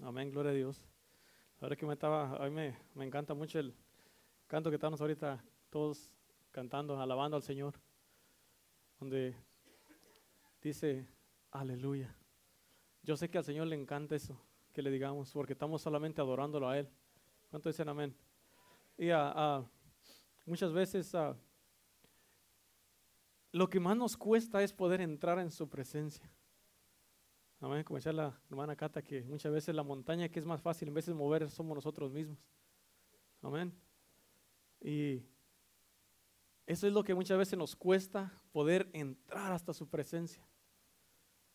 Amén, gloria a Dios. Ahora que me estaba, a mí me, encanta mucho el canto que estamos ahorita todos cantando, alabando al Señor, donde dice, aleluya. Yo sé que al Señor le encanta eso, que le digamos, porque estamos solamente adorándolo a Él. ¿Cuánto dicen amén? Y ah, muchas veces lo que más nos cuesta es poder entrar en su presencia. Amén, como decía la hermana Cata, que muchas veces la montaña que es más fácil en de mover somos nosotros mismos. Amén. Y eso es lo que muchas veces nos cuesta poder entrar hasta su presencia.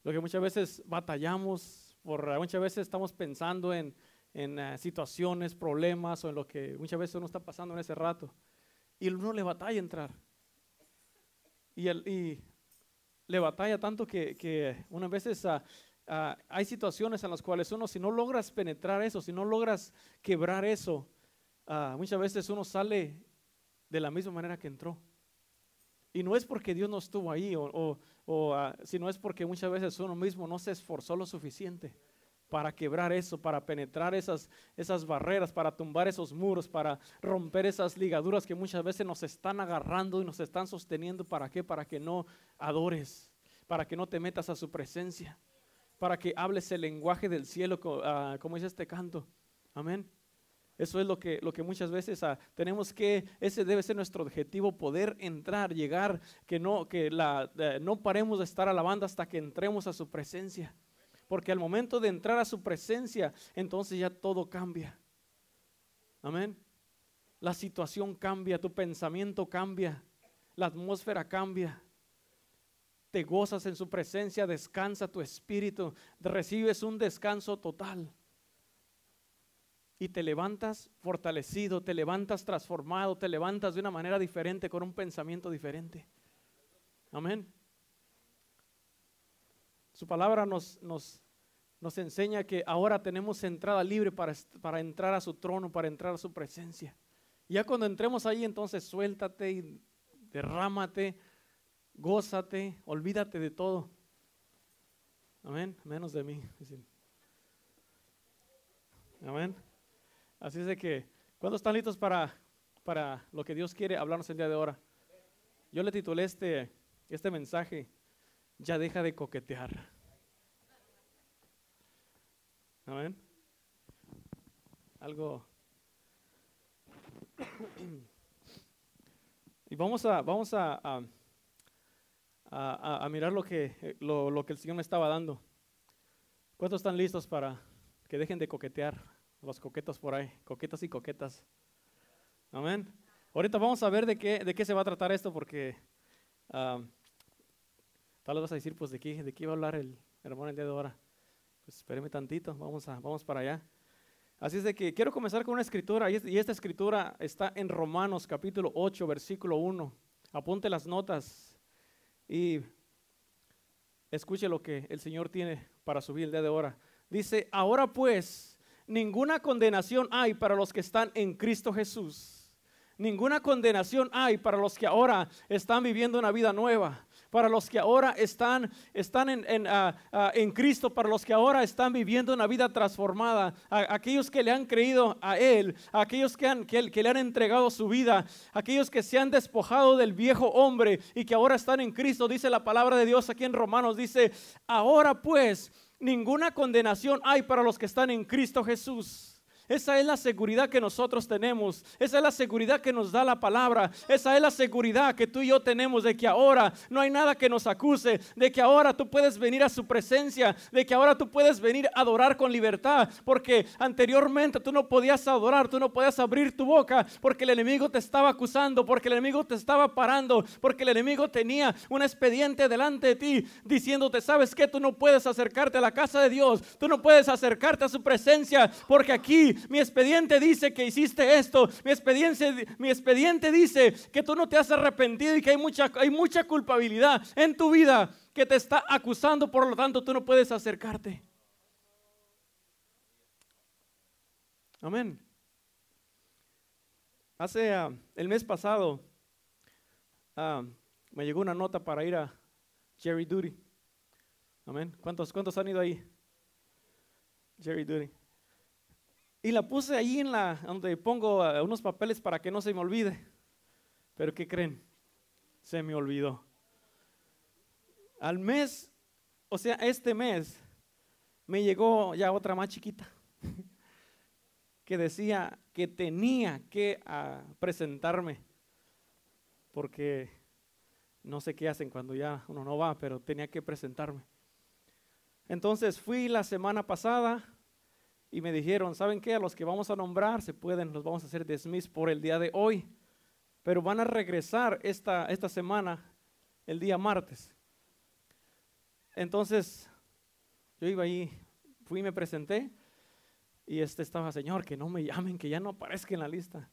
Lo que muchas veces batallamos, por, muchas veces estamos pensando en, en uh, situaciones, problemas o en lo que muchas veces uno está pasando en ese rato. Y uno le batalla entrar. Y, le batalla tanto que, que unas veces uh, uh, hay situaciones en las cuales uno, si no logras penetrar eso, si no logras quebrar eso, muchas veces uno sale de la misma manera que entró. Y no es porque Dios no estuvo ahí, o, o, o uh, sino es porque muchas veces uno mismo no se esforzó lo suficiente para quebrar eso, para penetrar esas, esas barreras, para tumbar esos muros, para romper esas ligaduras que muchas veces nos están agarrando y nos están sosteniendo. ¿Para qué? Para que no adores, para que no te metas a su presencia, para que hables el lenguaje del cielo, uh, como dice este canto. Amén. Eso es lo que, lo que muchas veces uh, tenemos que, ese debe ser nuestro objetivo, poder entrar, llegar, que no, que la, uh, no paremos de estar alabando hasta que entremos a su presencia. Porque al momento de entrar a su presencia, entonces ya todo cambia. Amén. La situación cambia, tu pensamiento cambia, la atmósfera cambia. Te gozas en su presencia, descansa tu espíritu, recibes un descanso total y te levantas fortalecido, te levantas transformado, te levantas de una manera diferente, con un pensamiento diferente. Amén. Su palabra nos, nos, nos enseña que ahora tenemos entrada libre para, para entrar a su trono, para entrar a su presencia. Ya cuando entremos ahí, entonces suéltate y derrámate, gózate, olvídate de todo. Amén, menos de mí. Amén. Así es de que, ¿cuándo están listos para, para lo que Dios quiere hablarnos el día de ahora? Yo le titulé este, este mensaje, ya deja de coquetear. Amén. Algo. Y vamos a, vamos a, a, a mirar lo que, lo, lo que el Señor me estaba dando. ¿Cuántos están listos para que dejen de coquetear? los coquetos por ahí, coquetas y coquetas. Amén. Ahorita vamos a ver de qué, de qué se va a tratar esto, porque um, tal vez vas a decir, pues, ¿de qué, de qué va a hablar el hermano el día de ahora? Pues espéreme tantito, vamos, a, vamos para allá. Así es de que quiero comenzar con una escritura, y esta escritura está en Romanos capítulo 8, versículo 1. Apunte las notas y escuche lo que el Señor tiene para subir el día de ahora. Dice, ahora pues, ninguna condenación hay para los que están en Cristo Jesús. Ninguna condenación hay para los que ahora están viviendo una vida nueva, para los que ahora están, están en, en, uh, uh, en Cristo, para los que ahora están viviendo una vida transformada, a, aquellos que le han creído a Él, a aquellos que, han, que, que le han entregado su vida, aquellos que se han despojado del viejo hombre y que ahora están en Cristo, dice la palabra de Dios aquí en Romanos, dice, ahora pues ninguna condenación hay para los que están en Cristo Jesús. Esa es la seguridad que nosotros tenemos. Esa es la seguridad que nos da la palabra. Esa es la seguridad que tú y yo tenemos de que ahora no hay nada que nos acuse. De que ahora tú puedes venir a su presencia. De que ahora tú puedes venir a adorar con libertad. Porque anteriormente tú no podías adorar. Tú no podías abrir tu boca. Porque el enemigo te estaba acusando. Porque el enemigo te estaba parando. Porque el enemigo tenía un expediente delante de ti. Diciéndote, ¿sabes qué? Tú no puedes acercarte a la casa de Dios. Tú no puedes acercarte a su presencia. Porque aquí mi expediente dice que hiciste esto, mi expediente, mi expediente dice que tú no te has arrepentido y que hay mucha, hay mucha culpabilidad en tu vida que te está acusando, por lo tanto tú no puedes acercarte. Amén. Hace uh, el mes pasado uh, me llegó una nota para ir a Jerry Duty. Amén. ¿Cuántos, cuántos han ido ahí? Jerry Duty. Y la puse ahí en la, donde pongo uh, unos papeles para que no se me olvide. Pero ¿qué creen? Se me olvidó. Al mes, o sea, este mes, me llegó ya otra más chiquita que decía que tenía que uh, presentarme porque no sé qué hacen cuando ya uno no va, pero tenía que presentarme. Entonces fui la semana pasada y me dijeron, ¿saben qué? A los que vamos a nombrar se pueden, los vamos a hacer dismiss por el día de hoy, pero van a regresar esta, esta semana, el día martes. Entonces, yo iba ahí, fui y me presenté y este estaba, Señor, que no me llamen, que ya no aparezca en la lista.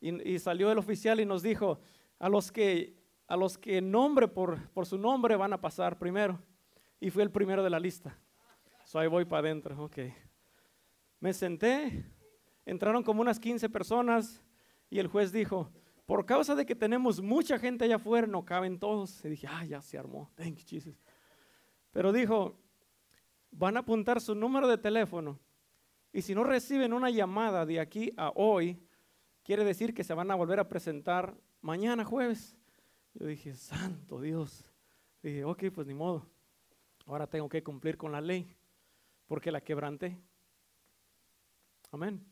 Y, y salió el oficial y nos dijo, a los que, a los que nombre por, por su nombre van a pasar primero. Y fui el primero de la lista. So ahí voy para adentro, ok. Me senté, entraron como unas 15 personas y el juez dijo, por causa de que tenemos mucha gente allá afuera, no caben todos. Y dije, ah, ya se armó, thank you Jesus. Pero dijo, van a apuntar su número de teléfono y si no reciben una llamada de aquí a hoy, quiere decir que se van a volver a presentar mañana jueves. Yo dije, santo Dios. Dije, ok, pues ni modo. Ahora tengo que cumplir con la ley porque la quebranté. Amén.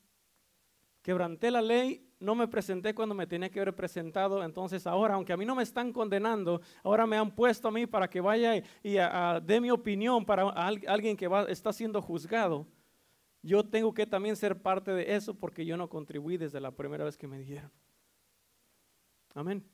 Quebranté la ley, no me presenté cuando me tenía que haber presentado. Entonces ahora, aunque a mí no me están condenando, ahora me han puesto a mí para que vaya y, dé mi opinión para alguien que va, está siendo juzgado. Yo tengo que también ser parte de eso porque yo no contribuí desde la primera vez que me dijeron. Amén.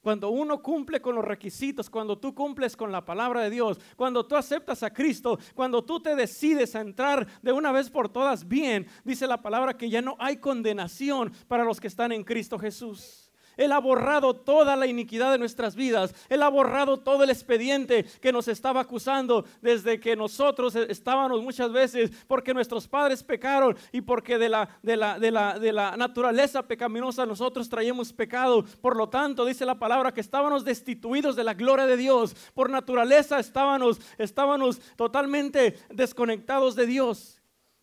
Cuando uno cumple con los requisitos, cuando tú cumples con la palabra de Dios, cuando tú aceptas a Cristo, cuando tú te decides a entrar de una vez por todas bien, dice la palabra que ya no hay condenación para los que están en Cristo Jesús. Él ha borrado toda la iniquidad de nuestras vidas. Él ha borrado todo el expediente que nos estaba acusando desde que nosotros estábamos muchas veces porque nuestros padres pecaron y porque de la, de la, de la, de la naturaleza pecaminosa nosotros traíamos pecado. Por lo tanto, dice la palabra que estábamos destituidos de la gloria de Dios. Por naturaleza estábamos, estábamos totalmente desconectados de Dios.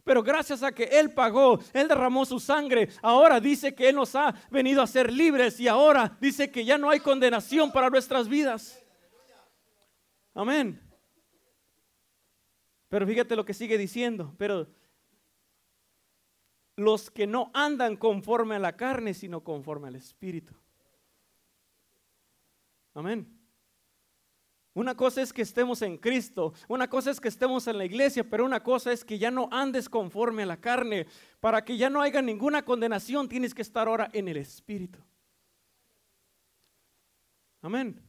Pero gracias a que Él pagó, Él derramó su sangre, ahora dice que Él nos ha venido a ser libres y ahora dice que ya no hay condenación para nuestras vidas. Amén. Pero fíjate lo que sigue diciendo, pero los que no andan conforme a la carne, sino conforme al Espíritu. Amén. Una cosa es que estemos en Cristo, una cosa es que estemos en la iglesia, pero una cosa es que ya no andes conforme a la carne. Para que ya no haya ninguna condenación, tienes que estar ahora en el Espíritu. Amén.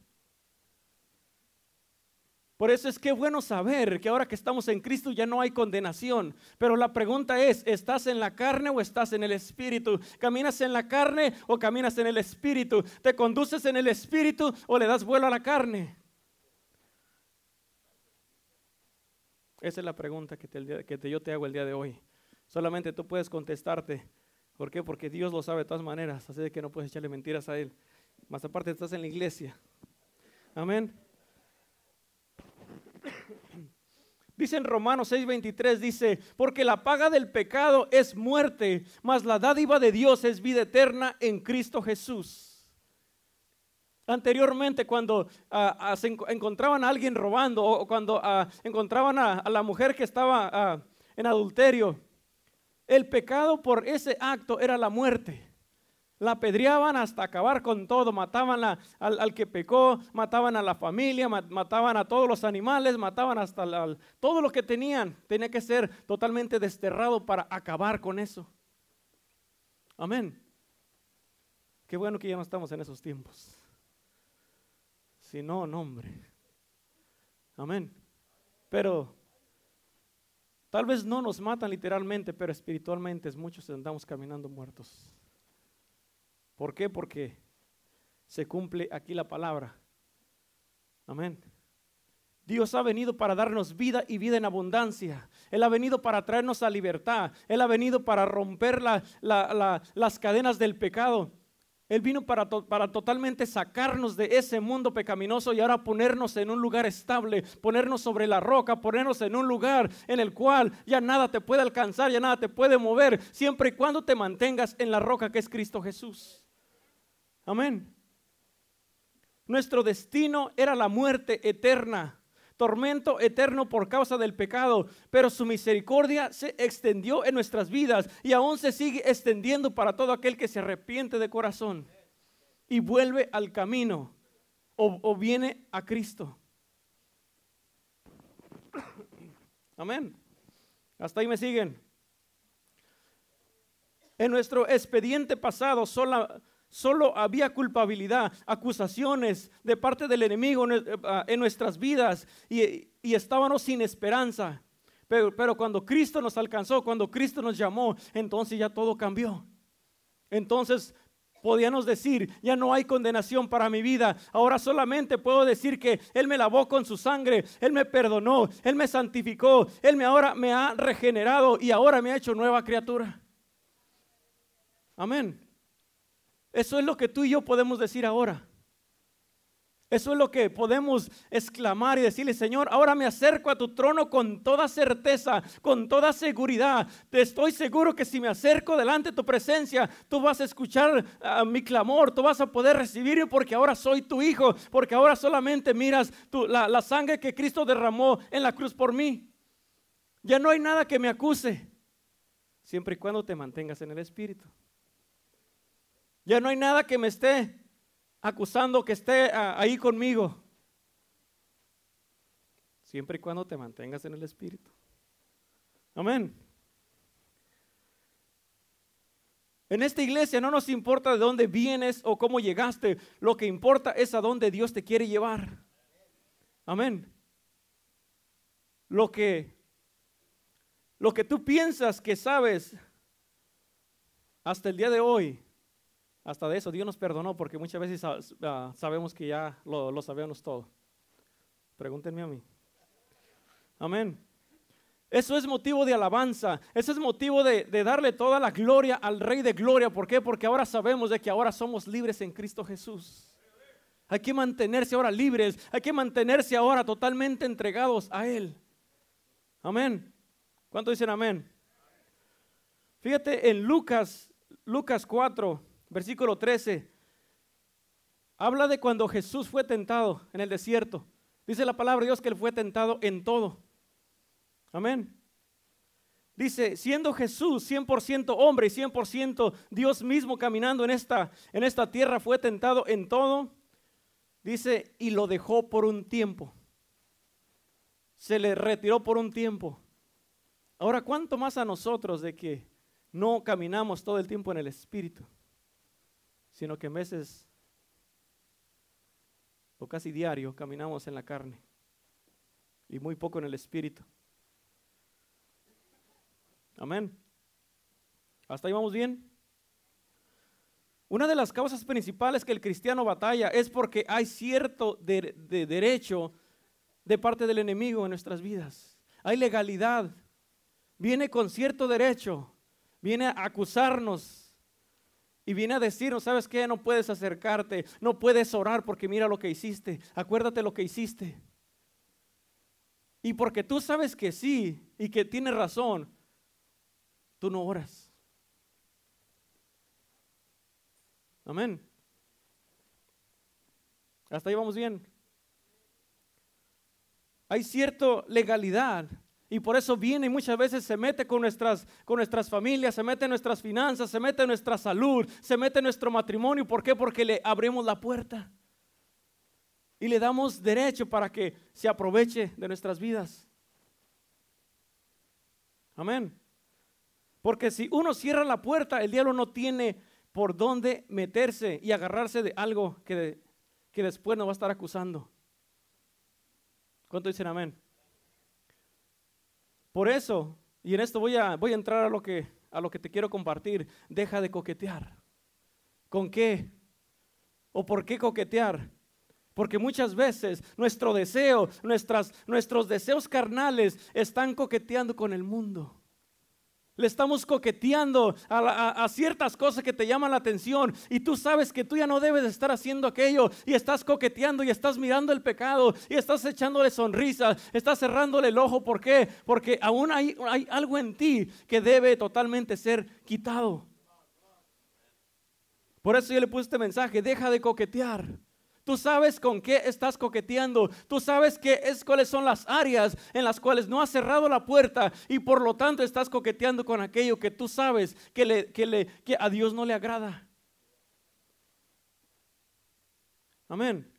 Por eso es que bueno saber que ahora que estamos en Cristo ya no hay condenación. Pero la pregunta es, ¿estás en la carne o estás en el Espíritu? ¿Caminas en la carne o caminas en el Espíritu? ¿Te conduces en el Espíritu o le das vuelo a la carne? Esa es la pregunta que, te, yo te hago el día de hoy. Solamente tú puedes contestarte. ¿Por qué? Porque Dios lo sabe de todas maneras. Así que no puedes echarle mentiras a Él. Más aparte estás en la iglesia. Amén. Dice en Romanos 6:23, dice, porque la paga del pecado es muerte, mas la dádiva de Dios es vida eterna en Cristo Jesús. Anteriormente, cuando ah, ah, se encontraban a alguien robando o cuando ah, encontraban a, la mujer que estaba en adulterio, el pecado por ese acto era la muerte. La apedreaban hasta acabar con todo, mataban al, que pecó, mataban a la familia, mataban a todos los animales, mataban hasta todo lo que tenían. Tenía que ser totalmente desterrado para acabar con eso. Amén. Qué bueno que ya no estamos en esos tiempos. Si no, no, hombre. Amén. Pero tal vez no nos matan literalmente, pero espiritualmente muchos andamos caminando muertos. ¿Por qué? Porque se cumple aquí la palabra. Amén. Dios ha venido para darnos vida y vida en abundancia. Él ha venido para traernos a libertad. Él ha venido para romper las cadenas del pecado. Él vino para, para, totalmente sacarnos de ese mundo pecaminoso y ahora ponernos en un lugar estable, ponernos sobre la roca, ponernos en un lugar en el cual ya nada te puede alcanzar, ya nada te puede mover, siempre y cuando te mantengas en la roca que es Cristo Jesús. Amén. Nuestro destino era la muerte eterna, tormento eterno por causa del pecado, pero su misericordia se extendió en nuestras vidas y aún se sigue extendiendo para todo aquel que se arrepiente de corazón y vuelve al camino o, viene a Cristo. Amén. Hasta ahí me siguen. En nuestro expediente pasado, solo, Solo había culpabilidad, acusaciones de parte del enemigo en eh, nuestras vidas y, estábamos sin esperanza. Pero, pero, cuando Cristo nos alcanzó, cuando Cristo nos llamó, entonces ya todo cambió. Entonces podíamos decir, ya no hay condenación para mi vida. Ahora solamente puedo decir que Él me lavó con su sangre, Él me perdonó, Él me santificó, Él me ahora me ha regenerado y ahora me ha hecho nueva criatura. Amén. Eso es lo que tú y yo podemos decir ahora. Eso es lo que podemos exclamar y decirle, Señor, ahora me acerco a tu trono con toda certeza, con toda seguridad. Te estoy seguro que si me acerco delante de tu presencia, tú vas a escuchar ah, mi clamor, tú vas a poder recibirme porque ahora soy tu hijo, porque ahora solamente miras la, la sangre que Cristo derramó en la cruz por mí. Ya no hay nada que me acuse, siempre y cuando te mantengas en el Espíritu. Ya no hay nada que me esté acusando que esté ah, ahí conmigo. Siempre y cuando te mantengas en el Espíritu. Amén. En esta iglesia no nos importa de dónde vienes o cómo llegaste. Lo que importa es a dónde Dios te quiere llevar. Amén. Lo que, lo que tú piensas que sabes hasta el día de hoy hasta de eso Dios nos perdonó porque muchas veces ah, sabemos que ya lo, sabemos todo. Pregúntenme a mí. Amén. Eso es motivo de alabanza, eso es motivo de, de, darle toda la gloria al Rey de Gloria. ¿Por qué? Porque ahora sabemos de que ahora somos libres en Cristo Jesús. Hay que mantenerse ahora libres, hay que mantenerse ahora totalmente entregados a Él. Amén. ¿Cuánto dicen amén? Fíjate en Lucas, Lucas 4, versículo 13, habla de cuando Jesús fue tentado en el desierto. Dice la palabra de Dios que él fue tentado en todo. Amén. Dice, siendo Jesús 100% hombre y 100% Dios mismo caminando en esta, en esta tierra, fue tentado en todo. Dice, y lo dejó por un tiempo. Se le retiró por un tiempo. Ahora, ¿cuánto más a nosotros de que no caminamos todo el tiempo en el Espíritu? Sino que meses o casi diario caminamos en la carne y muy poco en el espíritu. Amén. ¿Hasta ahí vamos bien? Una de las causas principales que el cristiano batalla es porque hay cierto de, derecho de parte del enemigo en nuestras vidas. Hay legalidad. Viene con cierto derecho. Viene a acusarnos y viene a decirnos, ¿sabes qué? No puedes acercarte, no puedes orar porque mira lo que hiciste, acuérdate lo que hiciste. Y porque tú sabes que sí y que tienes razón, tú no oras. Amén. Hasta ahí vamos bien. Hay cierta legalidad y por eso viene y muchas veces se mete con nuestras, con nuestras familias, se mete en nuestras finanzas, se mete en nuestra salud, se mete en nuestro matrimonio. ¿Por qué? Porque le abrimos la puerta. Y le damos derecho para que se aproveche de nuestras vidas. Amén. Porque si uno cierra la puerta, el diablo no tiene por dónde meterse y agarrarse de algo que, que después nos va a estar acusando. ¿Cuánto dicen amén? Por eso, y en esto voy a, voy a entrar a lo, que, a lo que te quiero compartir, deja de coquetear. ¿Con qué? ¿O por qué coquetear? Porque muchas veces nuestro deseo, nuestras, nuestros deseos carnales están coqueteando con el mundo. Le estamos coqueteando a, ciertas cosas que te llaman la atención y tú sabes que tú ya no debes de estar haciendo aquello y estás coqueteando y estás mirando el pecado y estás echándole sonrisas, estás cerrándole el ojo. ¿Por qué? Porque aún hay algo en ti que debe totalmente ser quitado. Por eso yo le puse este mensaje, deja de coquetear. Tú sabes con qué estás coqueteando. Tú sabes qué es, cuáles son las áreas en las cuales no has cerrado la puerta y por lo tanto estás coqueteando con aquello que tú sabes que, le, que, le, que a Dios no le agrada. Amén.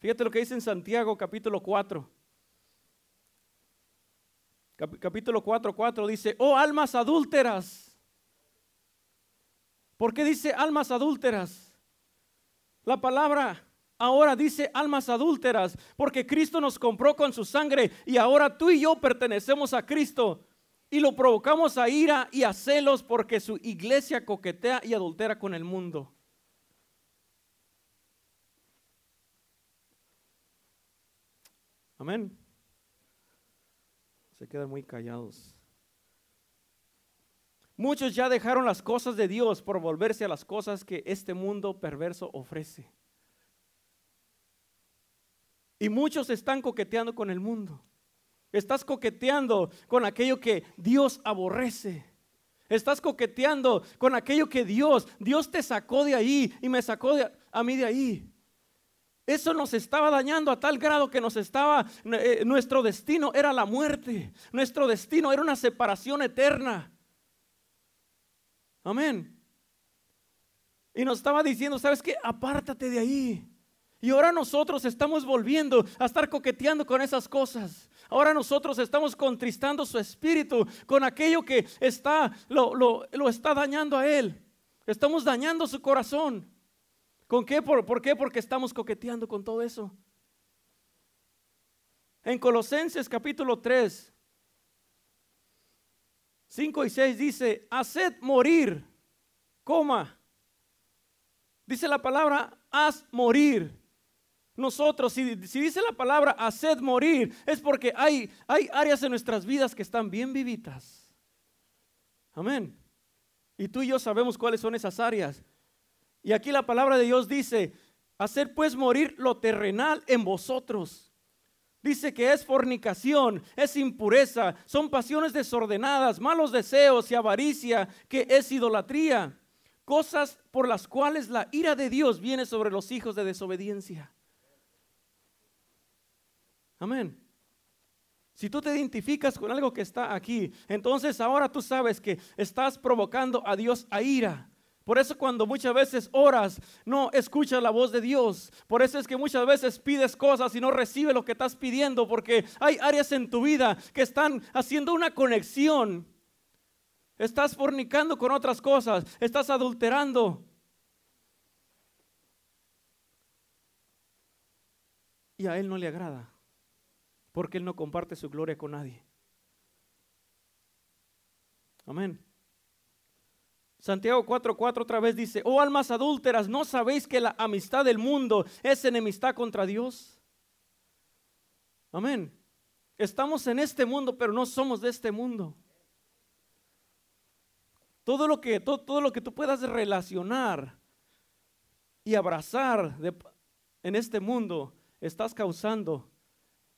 Fíjate lo que dice en Santiago capítulo 4. capítulo 4, 4 dice, oh almas adúlteras. ¿Por qué dice almas adúlteras? La palabra ahora dice almas adúlteras, porque Cristo nos compró con su sangre y ahora tú y yo pertenecemos a Cristo y lo provocamos a ira y a celos porque su iglesia coquetea y adultera con el mundo. Amén. Se quedan muy callados. Muchos ya dejaron las cosas de Dios por volverse a las cosas que este mundo perverso ofrece. Y muchos están coqueteando con el mundo. Estás coqueteando con aquello que Dios aborrece. Estás coqueteando con aquello que Dios, Dios te sacó de ahí y me sacó a mí de ahí. Eso nos estaba dañando a tal grado que nos estaba, eh, nuestro destino era la muerte. Nuestro destino era una separación eterna. Amén. Y nos estaba diciendo, ¿sabes qué? Apártate de ahí. Y ahora nosotros estamos volviendo a estar coqueteando con esas cosas. Ahora nosotros estamos contristando su espíritu con aquello que está, lo, lo, está dañando a él. Estamos dañando su corazón. ¿Con qué? ¿Por, ¿Por qué? Porque estamos coqueteando con todo eso. En Colosenses capítulo 3, 5 y 6 dice, haced morir, coma. Dice la palabra, haz morir nosotros, si, dice la palabra haced morir, es porque hay, hay áreas en nuestras vidas que están bien vivitas. Amén. Y tú y yo sabemos cuáles son esas áreas. Y aquí la palabra de Dios dice, hacer pues morir lo terrenal en vosotros. Dice que es fornicación, es impureza, son pasiones desordenadas, malos deseos y avaricia, que es idolatría. Cosas por las cuales la ira de Dios viene sobre los hijos de desobediencia. Amén. Si tú te identificas con algo que está aquí, entonces ahora tú sabes que estás provocando a Dios a ira. Por eso cuando muchas veces oras, no escuchas la voz de Dios. Por eso es que muchas veces pides cosas y no recibes lo que estás pidiendo, porque hay áreas en tu vida que están haciendo una conexión. Estás fornicando con otras cosas, estás adulterando. Y a Él no le agrada porque Él no comparte su gloria con nadie. Amén. Santiago 4:4 otra vez dice, oh almas adúlteras, ¿no sabéis que la amistad del mundo es enemistad contra Dios? Amén. Estamos en este mundo, pero no somos de este mundo. Todo lo que, todo, todo lo que tú puedas relacionar y abrazar en este mundo, estás causando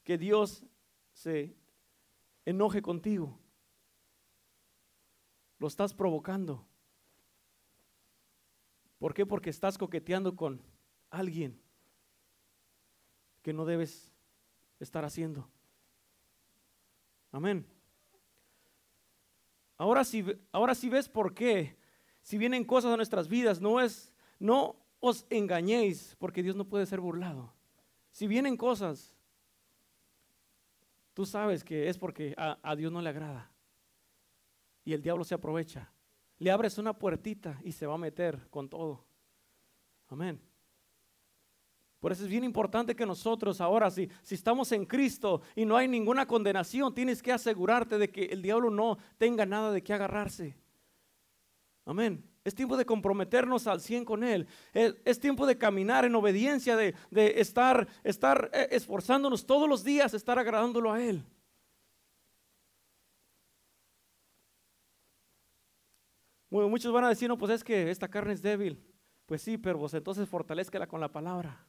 que Dios se enoje contigo. Lo estás provocando. ¿Por qué? Porque estás coqueteando con alguien que no debes estar haciendo. Amén. Ahora sí, ahora ves por qué. Si vienen cosas a nuestras vidas, no es, no os engañéis, porque Dios no puede ser burlado. Si vienen cosas, Tú sabes que es porque a, Dios no le agrada. Y el diablo se aprovecha. Le abres una puertita y se va a meter con todo. Amén. Por eso es bien importante que nosotros ahora, si, si estamos en Cristo y no hay ninguna condenación, tienes que asegurarte de que el diablo no tenga nada de qué agarrarse. Amén. Es tiempo de comprometernos al 100 con Él. Es, tiempo de caminar en obediencia, de, estar, estar eh, esforzándonos todos los días, estar agradándolo a Él. Muchos van a decir, no, pues es que esta carne es débil. Pues sí, pero vos entonces fortalezcala con la palabra.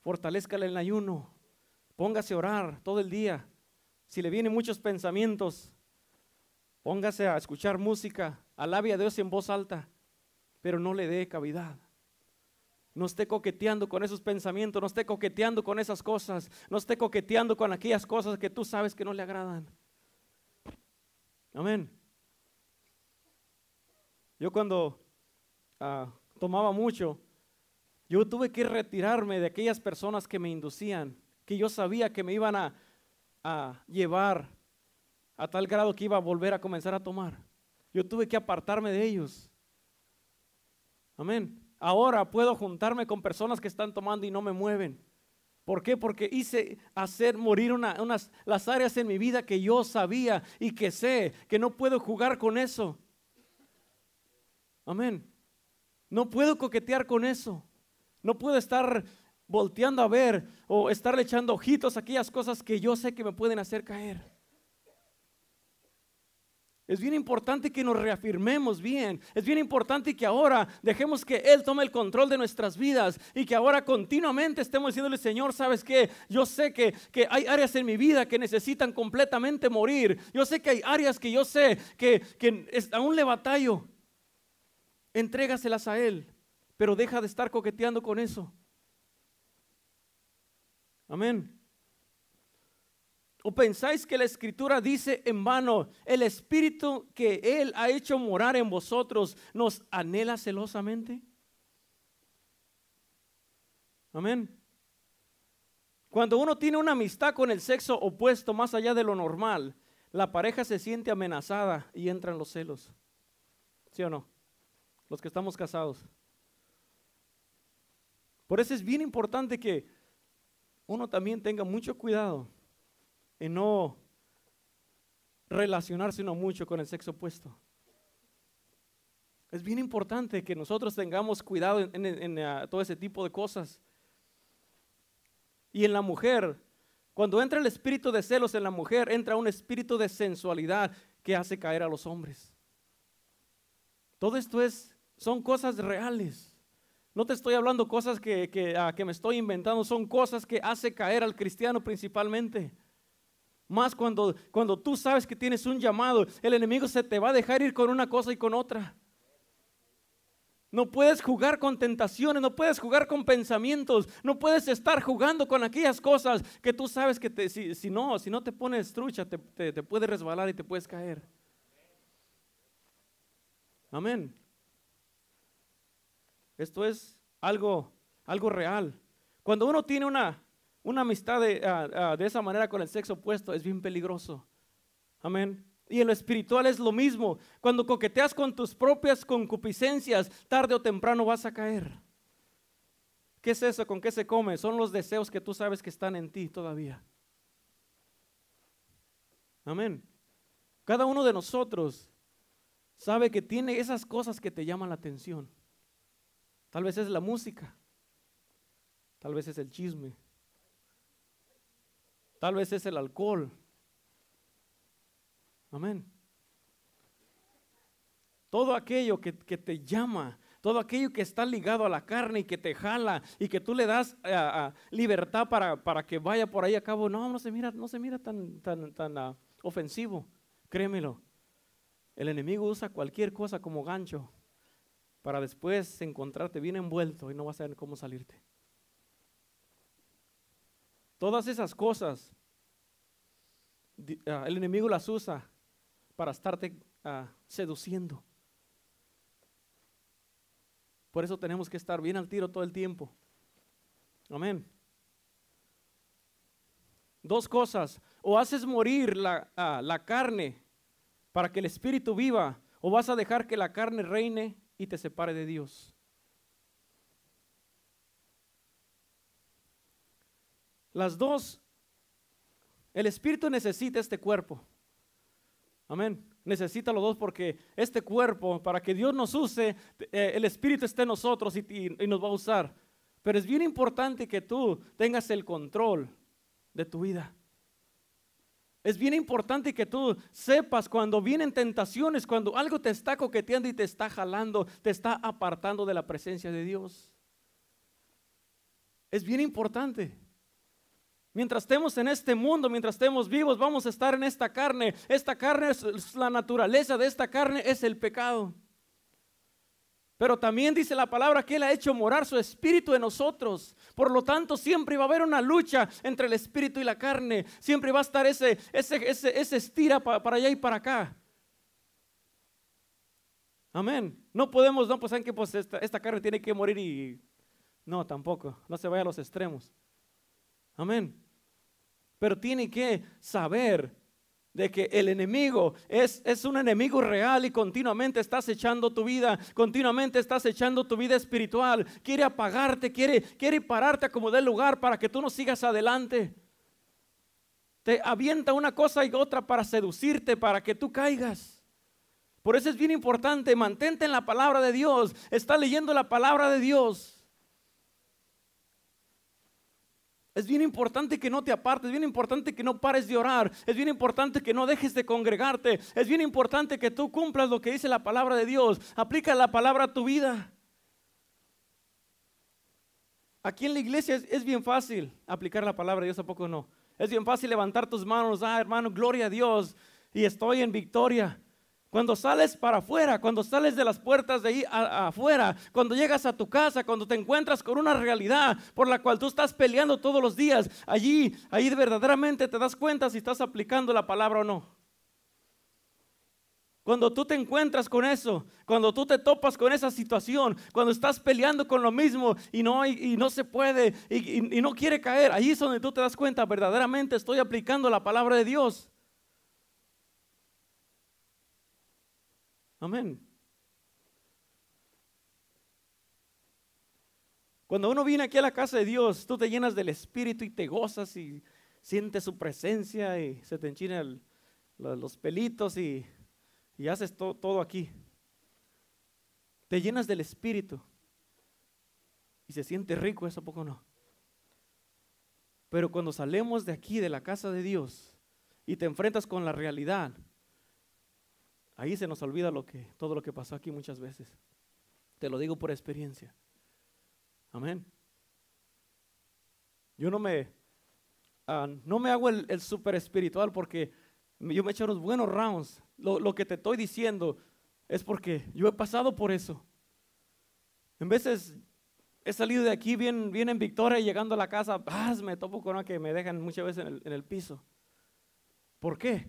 Fortalezcala en el ayuno. Póngase a orar todo el día. Si le vienen muchos pensamientos, póngase a escuchar música. Alabe a Dios en voz alta, pero no le dé cavidad. No esté coqueteando con esos pensamientos, no esté coqueteando con esas cosas, no esté coqueteando con aquellas cosas que tú sabes que no le agradan. Amén. Yo cuando ah, tomaba mucho, yo tuve que retirarme de aquellas personas que me inducían, que yo sabía que me iban a, a llevar a tal grado que iba a volver a comenzar a tomar. Yo tuve que apartarme de ellos. Amén. Ahora puedo juntarme con personas que están tomando y no me mueven. ¿Por qué? Porque hice hacer morir unas, las áreas en mi vida que yo sabía y que sé que no puedo jugar con eso. Amén. No puedo coquetear con eso. No puedo estar volteando a ver o estarle echando ojitos a aquellas cosas que yo sé que me pueden hacer caer. Es bien importante que nos reafirmemos bien. Es bien importante que ahora dejemos que Él tome el control de nuestras vidas y que ahora continuamente estemos diciéndole, Señor, ¿sabes qué? Yo sé que, que hay áreas en mi vida que necesitan completamente morir. Yo sé que hay áreas que yo sé que, que aún le batallo. Entrégaselas a Él, pero deja de estar coqueteando con eso. Amén. ¿O pensáis que la escritura dice en vano, el espíritu que Él ha hecho morar en vosotros nos anhela celosamente? Amén. Cuando uno tiene una amistad con el sexo opuesto más allá de lo normal, la pareja se siente amenazada y entran los celos. ¿Sí o no? Los que estamos casados. Por eso es bien importante que uno también tenga mucho cuidado en no relacionarse uno mucho con el sexo opuesto. Es bien importante que nosotros tengamos cuidado en, ah, todo ese tipo de cosas. Y en la mujer, cuando entra el espíritu de celos en la mujer, entra un espíritu de sensualidad que hace caer a los hombres. Todo esto es, son cosas reales. No te estoy hablando cosas que, que, ah, que me estoy inventando, son cosas que hace caer al cristiano principalmente. Más cuando, cuando tú sabes que tienes un llamado, el enemigo se te va a dejar ir con una cosa y con otra. No puedes jugar con tentaciones, no puedes jugar con pensamientos, no puedes estar jugando con aquellas cosas que tú sabes que te, si, no, si no te pones trucha, te, te, te puedes resbalar y te puedes caer. Amén. Esto es algo, algo real. Cuando uno tiene una, una amistad ah, ah, de, esa manera con el sexo opuesto es bien peligroso. Amén. Y en lo espiritual es lo mismo. Cuando coqueteas con tus propias concupiscencias, tarde o temprano vas a caer. ¿Qué es eso? ¿Con qué se come? Son los deseos que tú sabes que están en ti todavía. Amén. Cada uno de nosotros sabe que tiene esas cosas que te llaman la atención. Tal vez es la música. Tal vez es el chisme. Tal vez es el alcohol. Amén. Todo aquello que, te llama, todo aquello que está ligado a la carne y que te jala y que tú le das eh, libertad para, para, que vaya por ahí a cabo, no, no se mira, no se mira tan, tan, tan ah, ofensivo. Créemelo. El enemigo usa cualquier cosa como gancho para después encontrarte bien envuelto y no vas a saber cómo salirte. Todas esas cosas, ah, el enemigo las usa para estarte ah, seduciendo. Por eso tenemos que estar bien al tiro todo el tiempo. Amén. Dos cosas. O haces morir la, ah, la carne para que el espíritu viva, o vas a dejar que la carne reine y te separe de Dios. Las dos, el espíritu necesita este cuerpo. Amén. Necesita los dos porque este cuerpo, para que Dios nos use, eh, el espíritu esté en nosotros y, nos va a usar. Pero es bien importante que tú tengas el control de tu vida. Es bien importante que tú sepas cuando vienen tentaciones, cuando algo te está coqueteando y te está jalando, te está apartando de la presencia de Dios. Es bien importante. Mientras estemos en este mundo, mientras estemos vivos, vamos a estar en esta carne. Esta carne es la naturaleza de esta carne, es el pecado. Pero también dice la palabra que Él ha hecho morar su espíritu en nosotros. Por lo tanto, siempre va a haber una lucha entre el espíritu y la carne. Siempre va a estar ese, ese, ese, ese estira para, allá y para acá. Amén. No podemos, no, pues saben que pues esta, esta carne tiene que morir y... No, tampoco. No se vaya a los extremos. Amén. Pero tiene que saber de que el enemigo es, es, un enemigo real y continuamente estás echando tu vida, continuamente estás echando tu vida espiritual, quiere apagarte, quiere, quiere pararte como del lugar para que tú no sigas adelante. Te avienta una cosa y otra para seducirte, para que tú caigas. Por eso es bien importante, mantente en la palabra de Dios, está leyendo la palabra de Dios. Es bien importante que no te apartes, es bien importante que no pares de orar, es bien importante que no dejes de congregarte, es bien importante que tú cumplas lo que dice la palabra de Dios, aplica la palabra a tu vida. Aquí en la iglesia es, bien fácil aplicar la palabra de Dios, ¿a poco no? Es bien fácil levantar tus manos, ah hermano, gloria a Dios, y estoy en victoria. Cuando sales para afuera, cuando sales de las puertas de ahí afuera, cuando llegas a tu casa, cuando te encuentras con una realidad por la cual tú estás peleando todos los días, allí, ahí verdaderamente te das cuenta si estás aplicando la palabra o no. Cuando tú te encuentras con eso, cuando tú te topas con esa situación, cuando estás peleando con lo mismo y no, y, no se puede y, y no quiere caer, ahí es donde tú te das cuenta, verdaderamente estoy aplicando la palabra de Dios. Amén. Cuando uno viene aquí a la casa de Dios, tú te llenas del Espíritu y te gozas y sientes su presencia y se te enchinan los pelitos y, haces todo aquí. Te llenas del Espíritu y se siente rico, eso poco no. Pero cuando salemos de aquí, de la casa de Dios, y te enfrentas con la realidad, Ahí se nos olvida lo que, todo lo que pasó aquí muchas veces. Te lo digo por experiencia. Amén. Yo no me, ah, no me hago el, super espiritual porque yo me echo unos buenos rounds. Lo, que te estoy diciendo es porque yo he pasado por eso. En veces he salido de aquí bien, bien en victoria y llegando a la casa, me topo con una que me dejan muchas veces en el piso. ¿Por qué?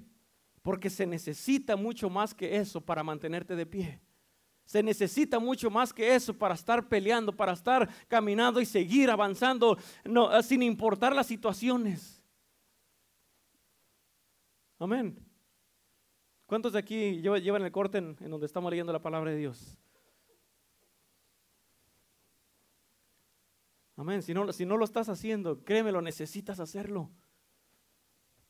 Porque se necesita mucho más que eso para mantenerte de pie. Se necesita mucho más que eso para estar peleando, para estar caminando y seguir avanzando, no, sin importar las situaciones. Amén. ¿Cuántos de aquí llevan el corte en, donde estamos leyendo la palabra de Dios? Amén. Si no, si no lo estás haciendo, créeme, necesitas hacerlo.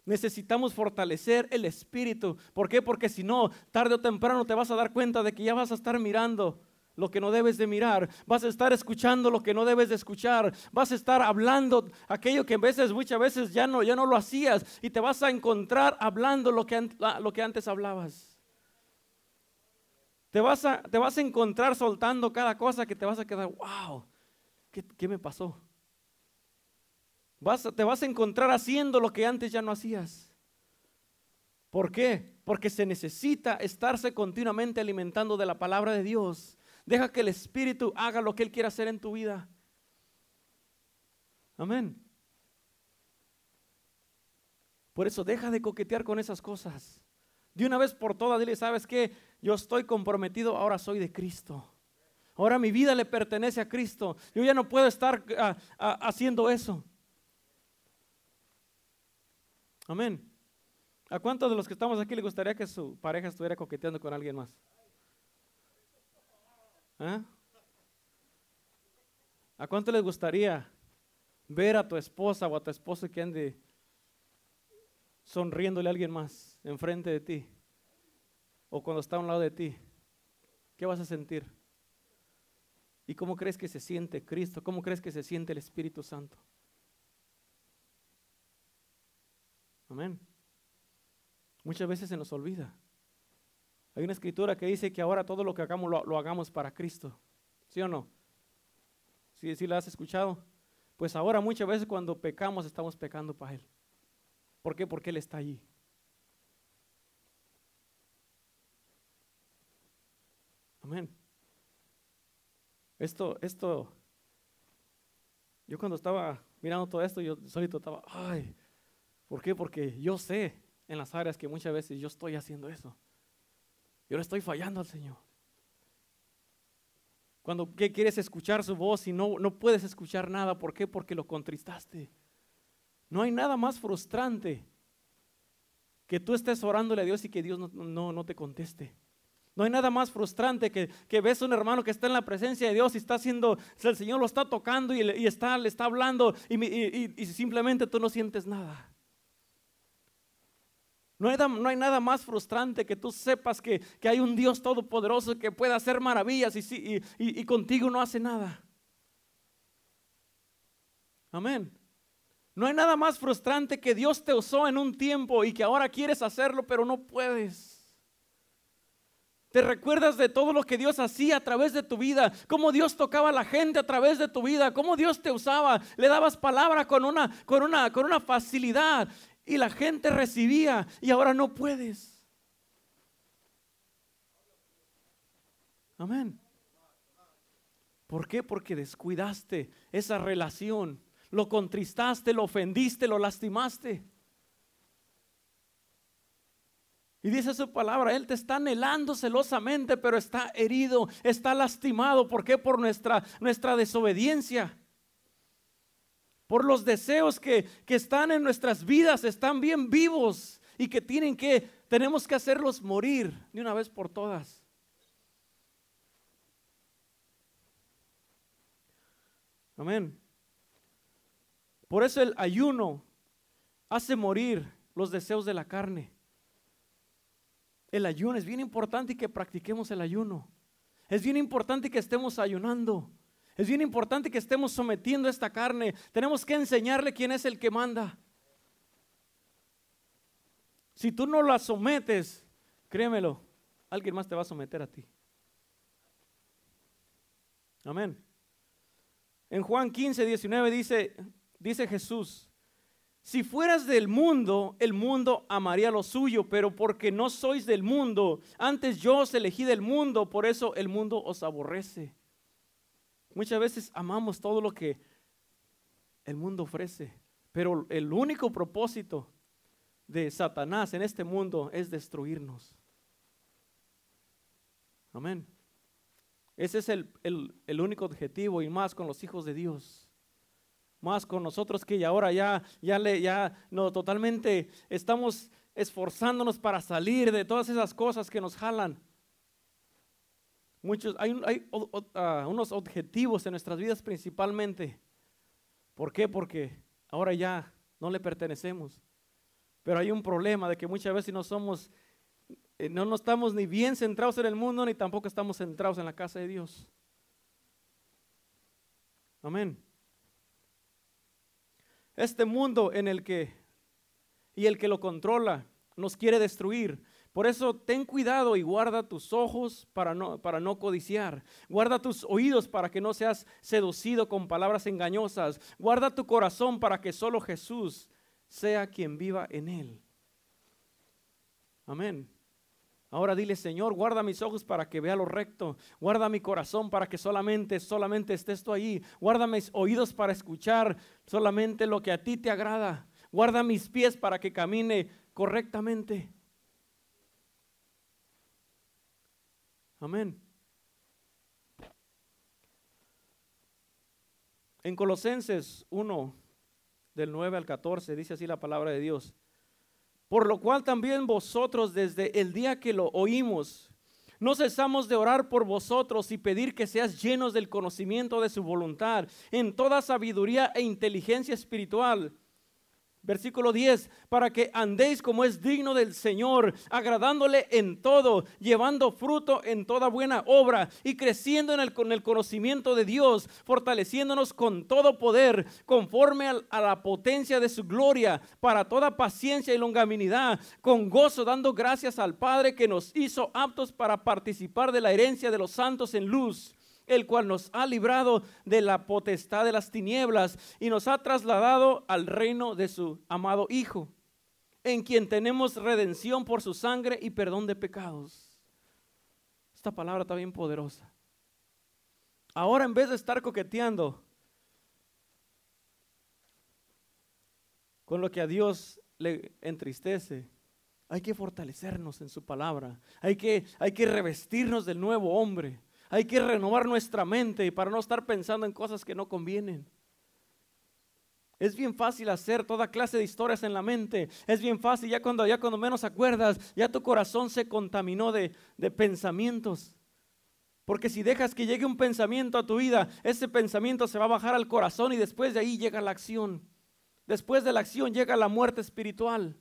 Necesitamos fortalecer el espíritu. ¿Por qué? Porque si no, tarde o temprano te vas a dar cuenta de que ya vas a estar mirando lo que no debes de mirar, vas a estar escuchando lo que no debes de escuchar, vas a estar hablando aquello que en veces, muchas veces ya no, ya no lo hacías y te vas a encontrar hablando lo que, lo que antes hablabas. Te vas, a, te vas a encontrar soltando cada cosa que te vas a quedar, wow, ¿qué, qué me pasó? Te vas a encontrar haciendo lo que antes ya no hacías. ¿Por qué? Porque se necesita estarse continuamente alimentando de la palabra de Dios. Deja que el Espíritu haga lo que Él quiera hacer en tu vida. Amén. Por eso deja de coquetear con esas cosas. De una vez por todas, dile, ¿sabes qué? Yo estoy comprometido, ahora soy de Cristo. Ahora mi vida le pertenece a Cristo. Yo ya no puedo estar ah, ah, haciendo eso. Amén. ¿A cuántos de los que estamos aquí le gustaría que su pareja estuviera coqueteando con alguien más? ¿Ah? ¿A cuánto les gustaría ver a tu esposa o a tu esposo que ande sonriéndole a alguien más enfrente de ti? O cuando está a un lado de ti. ¿Qué vas a sentir? ¿Y cómo crees que se siente Cristo? ¿Cómo crees que se siente el Espíritu Santo? Amén. Muchas veces se nos olvida. Hay una escritura que dice que ahora todo lo que hagamos lo, hagamos para Cristo. ¿Sí o no? ¿Sí, ¿Sí la has escuchado? Pues ahora muchas veces cuando pecamos estamos pecando para Él. ¿Por qué? Porque Él está allí. Amén. Esto, esto, yo cuando estaba mirando todo esto, yo solito estaba, ay, ¿por qué? Porque yo sé en las áreas que muchas veces yo estoy haciendo eso. Yo le estoy fallando al Señor. Cuando quieres escuchar su voz y no, no puedes escuchar nada, ¿por qué? Porque lo contristaste. No hay nada más frustrante que tú estés orándole a Dios y que Dios no, no, te conteste. No hay nada más frustrante que, que, ves a un hermano que está en la presencia de Dios y está haciendo, el Señor lo está tocando y, y está, le está hablando y, y, y, simplemente tú no sientes nada. No hay, nada más frustrante que tú sepas que, hay un Dios todopoderoso que puede hacer maravillas y, y contigo no hace nada. Amén. No hay nada más frustrante que Dios te usó en un tiempo y que ahora quieres hacerlo, pero no puedes. Te recuerdas de todo lo que Dios hacía a través de tu vida, cómo Dios tocaba a la gente a través de tu vida, cómo Dios te usaba, le dabas palabra con una, con una, con una facilidad y la gente recibía y ahora no puedes. Amén. ¿Por qué? Porque descuidaste esa relación, lo contristaste, lo ofendiste, lo lastimaste. Y dice su palabra, Él te está anhelando celosamente, pero está herido, está lastimado. ¿Por qué? Por nuestra, nuestra desobediencia por los deseos que, están en nuestras vidas, están bien vivos y que tienen que, tenemos que hacerlos morir de una vez por todas. Amén. Por eso el ayuno hace morir los deseos de la carne. El ayuno es bien importante que practiquemos el ayuno. Es bien importante que estemos ayunando. Es bien importante que estemos sometiendo esta carne. Tenemos que enseñarle quién es el que manda. Si tú no la sometes, créemelo, alguien más te va a someter a ti. Amén. En Juan 15, 19 dice, dice Jesús, si fueras del mundo, el mundo amaría lo suyo, pero porque no sois del mundo, antes yo os elegí del mundo, por eso el mundo os aborrece. Muchas veces amamos todo lo que el mundo ofrece, pero el único propósito de Satanás en este mundo es destruirnos. Amén. Ese es el, único objetivo y más con los hijos de Dios. Más con nosotros que ahora ya, ya, le, ya no, totalmente estamos esforzándonos para salir de todas esas cosas que nos jalan. Muchos, hay, ah, unos objetivos en nuestras vidas principalmente. ¿Por qué? Porque ahora ya no le pertenecemos. Pero hay un problema de que muchas veces no somos, eh, no, no estamos ni bien centrados en el mundo, ni tampoco estamos centrados en la casa de Dios. Amén. Este mundo en el que, y el que lo controla, nos quiere destruir. Por eso ten cuidado y guarda tus ojos para no, para no codiciar. Guarda tus oídos para que no seas seducido con palabras engañosas. Guarda tu corazón para que solo Jesús sea quien viva en él. Amén. Ahora dile, Señor, guarda mis ojos para que vea lo recto. Guarda mi corazón para que solamente, solamente estés tú ahí. Guarda mis oídos para escuchar solamente lo que a ti te agrada. Guarda mis pies para que camine correctamente. Amén. En Colosenses 1, del 9 al 14, dice así la palabra de Dios. Por lo cual también vosotros desde el día que lo oímos, no cesamos de orar por vosotros y pedir que seas llenos del conocimiento de su voluntad, en toda sabiduría e inteligencia espiritual Versículo 10, para que andéis como es digno del Señor, agradándole en todo, llevando fruto en toda buena obra y creciendo en el, con el conocimiento de Dios, fortaleciéndonos con todo poder, conforme a la potencia de su gloria, para toda paciencia y longanimidad, con gozo, dando gracias al Padre que nos hizo aptos para participar de la herencia de los santos en luz el cual nos ha librado de la potestad de las tinieblas y nos ha trasladado al reino de su amado Hijo, en quien tenemos redención por su sangre y perdón de pecados. Esta palabra está bien poderosa. Ahora en vez de estar coqueteando con lo que a Dios le entristece, hay que fortalecernos en su palabra. Hay que, hay que revestirnos del nuevo hombre. Hay que renovar nuestra mente para no estar pensando en cosas que no convienen. Es bien fácil hacer toda clase de historias en la mente. Es bien fácil, ya cuando, ya cuando menos acuerdas, ya tu corazón se contaminó de, de pensamientos. Porque si dejas que llegue un pensamiento a tu vida, ese pensamiento se va a bajar al corazón y después de ahí llega la acción. Después de la acción llega la muerte espiritual.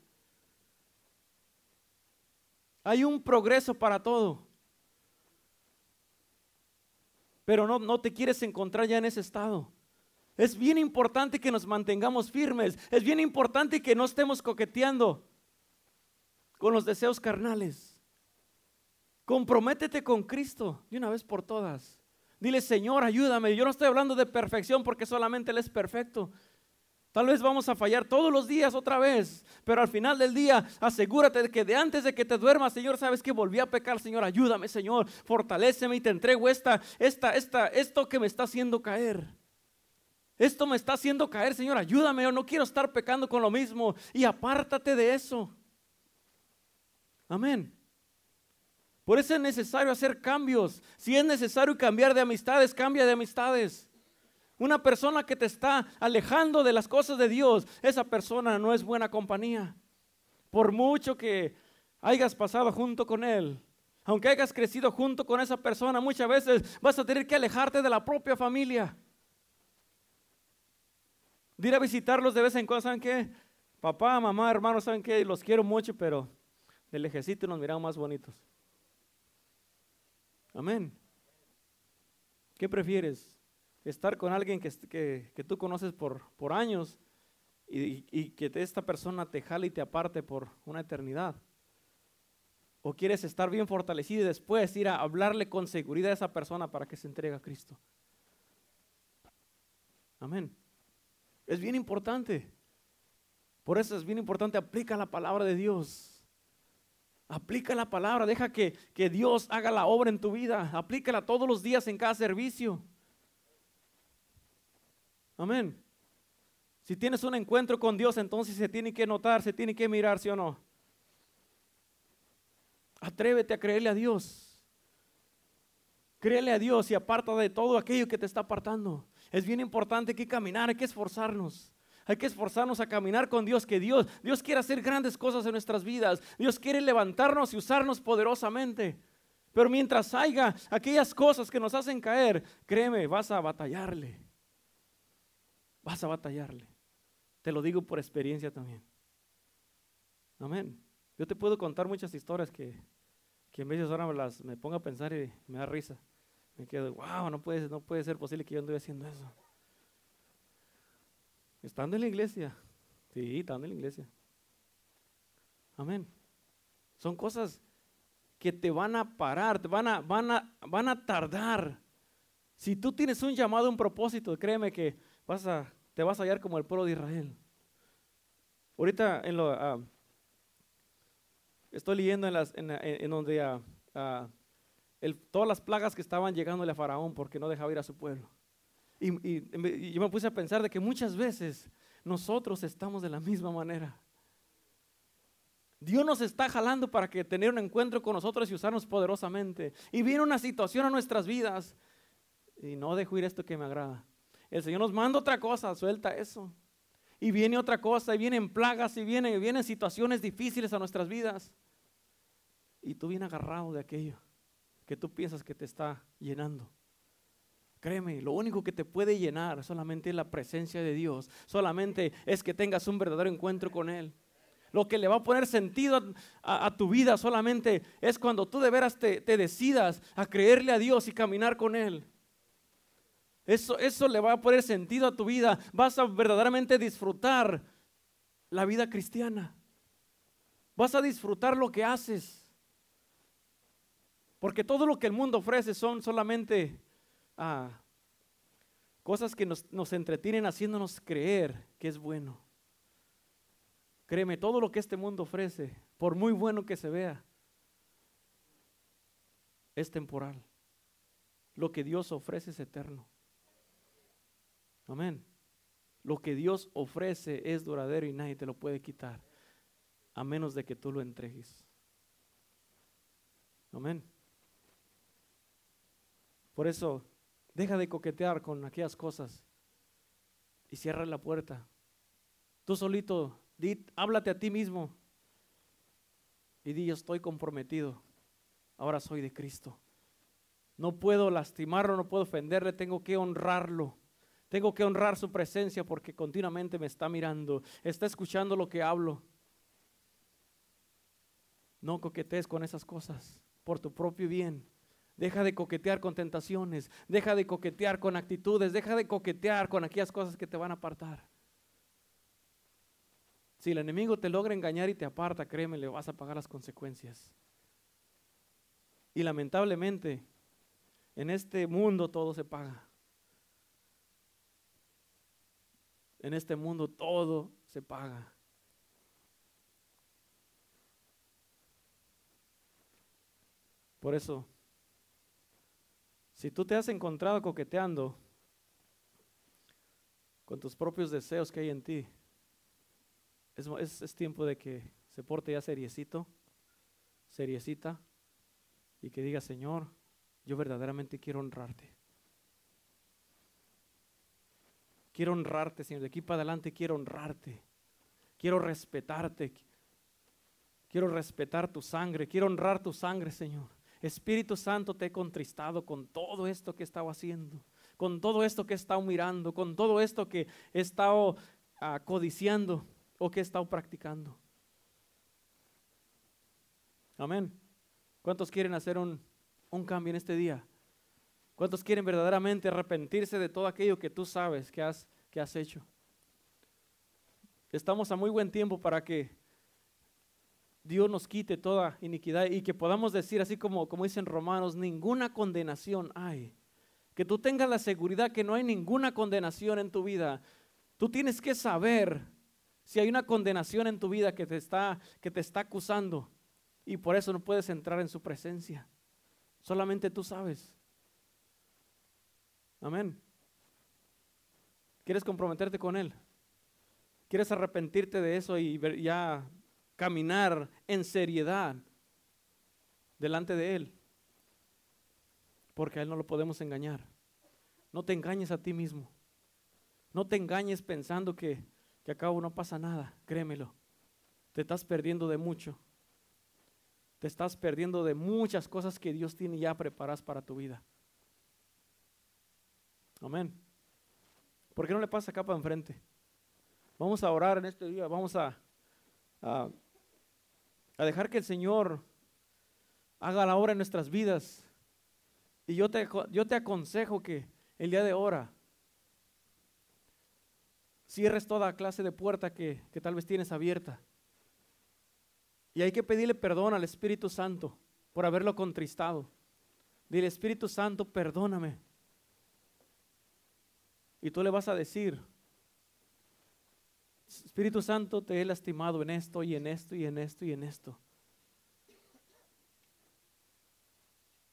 Hay un progreso para todo pero no, no te quieres encontrar ya en ese estado. Es bien importante que nos mantengamos firmes. Es bien importante que no estemos coqueteando con los deseos carnales. Comprométete con Cristo de una vez por todas. Dile, Señor, ayúdame. Yo no estoy hablando de perfección porque solamente Él es perfecto. Tal vez vamos a fallar todos los días otra vez, pero al final del día asegúrate de que de antes de que te duermas, Señor, sabes que volví a pecar, Señor, ayúdame, Señor, fortaléceme y te entrego esta, esta, esta, esto que me está haciendo caer. Esto me está haciendo caer, Señor, ayúdame, yo no quiero estar pecando con lo mismo y apártate de eso. Amén. Por eso es necesario hacer cambios. Si es necesario cambiar de amistades, cambia de amistades. Una persona que te está alejando de las cosas de Dios, esa persona no es buena compañía. Por mucho que hayas pasado junto con Él, aunque hayas crecido junto con esa persona, muchas veces vas a tener que alejarte de la propia familia. Ir a visitarlos de vez en cuando, ¿saben qué? Papá, mamá, hermanos, ¿saben qué? Los quiero mucho, pero de lejecito nos miramos más bonitos. Amén. ¿Qué prefieres? Estar con alguien que, que, tú conoces por, por años y, y, que esta persona te jale y te aparte por una eternidad. O quieres estar bien fortalecido y después ir a hablarle con seguridad a esa persona para que se entregue a Cristo. Amén. Es bien importante. Por eso es bien importante, aplica la palabra de Dios. Aplica la palabra, deja que, que Dios haga la obra en tu vida. Aplícala todos los días en cada servicio. Amén. Si tienes un encuentro con Dios, entonces se tiene que notar, se tiene que mirar, ¿sí o no? Atrévete a creerle a Dios. Créele a Dios y aparta de todo aquello que te está apartando. Es bien importante que caminar, hay que esforzarnos. Hay que esforzarnos a caminar con Dios, que Dios, Dios quiere hacer grandes cosas en nuestras vidas. Dios quiere levantarnos y usarnos poderosamente. Pero mientras haya aquellas cosas que nos hacen caer, créeme, vas a batallarle vas a batallarle. Te lo digo por experiencia también. Amén. Yo te puedo contar muchas historias que, que en veces ahora me, las, me pongo a pensar y me da risa. Me quedo, wow, no puede, no puede ser posible que yo ande haciendo eso. Estando en la iglesia. Sí, estando en la iglesia. Amén. Son cosas que te van a parar, te van a, van a, van a tardar. Si tú tienes un llamado, un propósito, créeme que vas a, te vas a hallar como el pueblo de Israel. Ahorita en lo, ah, estoy leyendo en, las, en, donde ah, ah, todas las plagas que estaban llegándole a Faraón porque no dejaba ir a su pueblo. Y, y, yo me puse a pensar de que muchas veces nosotros estamos de la misma manera. Dios nos está jalando para que tener un encuentro con nosotros y usarnos poderosamente. Y viene una situación a nuestras vidas y no dejo ir esto que me agrada. El Señor nos manda otra cosa, suelta eso. Y viene otra cosa, y vienen plagas, y vienen, vienen situaciones difíciles a nuestras vidas. Y tú vienes agarrado de aquello que tú piensas que te está llenando. Créeme, lo único que te puede llenar solamente es la presencia de Dios. Solamente es que tengas un verdadero encuentro con Él. Lo que le va a poner sentido a, tu vida solamente es cuando tú de veras te, decidas a creerle a Dios y caminar con Él. Eso, eso le va a poner sentido a tu vida. Vas a verdaderamente disfrutar la vida cristiana. Vas a disfrutar lo que haces. Porque todo lo que el mundo ofrece son solamente Ah, cosas que nos, nos entretienen haciéndonos creer que es bueno. Créeme, todo lo que este mundo ofrece, por muy bueno que se vea, es temporal. Lo que Dios ofrece es eterno. Amén. Lo que Dios ofrece es duradero y nadie te lo puede quitar, a menos de que tú lo entregues. Amén. Por eso Deja de coquetear con aquellas cosas y cierra la puerta. Tú solito, di, háblate a ti mismo y di, yo estoy comprometido. Ahora soy de Cristo. No puedo lastimarlo, no puedo ofenderle, tengo que honrarlo. Tengo que honrar su presencia porque continuamente me está mirando, está escuchando lo que hablo. No coquetees con esas cosas por tu propio bien. Deja de coquetear con tentaciones, deja de coquetear con actitudes, deja de coquetear con aquellas cosas que te van a apartar. Si el enemigo te logra engañar y te aparta, créeme, le vas a pagar las consecuencias. Y lamentablemente, en este mundo todo se paga. En este mundo todo se paga. Por eso si tú te has encontrado coqueteando con tus propios deseos que hay en ti, es, tiempo de que se porte ya seriecito, seriecita, y que diga, Señor, yo verdaderamente quiero honrarte. Quiero honrarte, Señor. De aquí para adelante quiero honrarte. Quiero respetarte. Quiero respetar tu sangre. Quiero honrar tu sangre, Señor. Espíritu Santo, te he contristado con todo esto que he estado haciendo, con todo esto que he estado mirando, con todo esto que he estado ah, codiciando o que he estado practicando. Amén. ¿Cuántos quieren hacer un, un cambio en este día? ¿Cuántos quieren verdaderamente arrepentirse de todo aquello que tú sabes que has, que has hecho? Estamos a muy buen tiempo para que Dios nos quite toda iniquidad y que podamos decir así como, como dicen romanos, ninguna condenación hay. Que tú tengas la seguridad que no hay ninguna condenación en tu vida. Tú tienes que saber si hay una condenación en tu vida que te está, que te está acusando y por eso no puedes entrar en su presencia. Solamente tú sabes. Amén. ¿Quieres comprometerte con Él? ¿Quieres arrepentirte de eso y ya caminar en seriedad delante de Él. Porque a Él no lo podemos engañar. No te engañes a ti mismo. No te engañes pensando que, que a cabo no pasa nada. Créemelo. Te estás perdiendo de mucho. Te estás perdiendo de muchas cosas que Dios tiene ya preparadas para tu vida. Amén. ¿Por qué no le pasa acá para enfrente? Vamos a orar en este día. Vamos a, a dejar que el Señor haga la obra en nuestras vidas. Y yo te, yo te aconsejo que el día de ahora cierres toda clase de puerta que, que tal vez tienes abierta. Y hay que pedirle perdón al Espíritu Santo por haberlo contristado. Dile, Espíritu Santo, perdóname. Y tú le vas a decir, Espíritu Santo, te he lastimado en esto y en esto y en esto y en esto.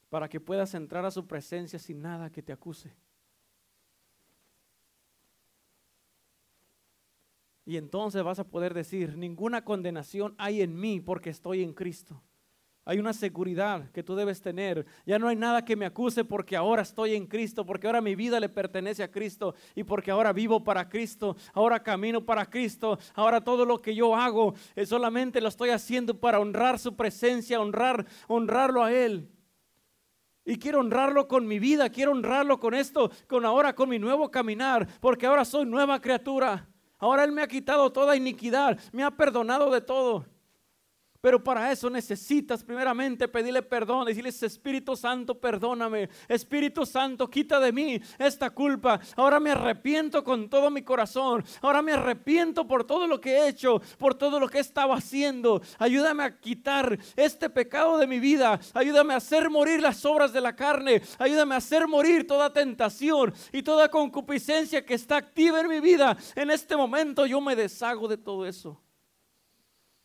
Para que puedas entrar a su presencia sin nada que te acuse. Y entonces vas a poder decir, ninguna condenación hay en mí porque estoy en Cristo. Hay una seguridad que tú debes tener. Ya no hay nada que me acuse porque ahora estoy en Cristo, porque ahora mi vida le pertenece a Cristo y porque ahora vivo para Cristo, ahora camino para Cristo, ahora todo lo que yo hago es solamente lo estoy haciendo para honrar su presencia, honrar, honrarlo a Él. Y quiero honrarlo con mi vida, quiero honrarlo con esto, con ahora, con mi nuevo caminar, porque ahora soy nueva criatura. Ahora Él me ha quitado toda iniquidad, me ha perdonado de todo. Pero para eso necesitas primeramente pedirle perdón, decirle, Espíritu Santo, perdóname. Espíritu Santo, quita de mí esta culpa. Ahora me arrepiento con todo mi corazón. Ahora me arrepiento por todo lo que he hecho, por todo lo que he estado haciendo. Ayúdame a quitar este pecado de mi vida. Ayúdame a hacer morir las obras de la carne. Ayúdame a hacer morir toda tentación y toda concupiscencia que está activa en mi vida. En este momento yo me deshago de todo eso.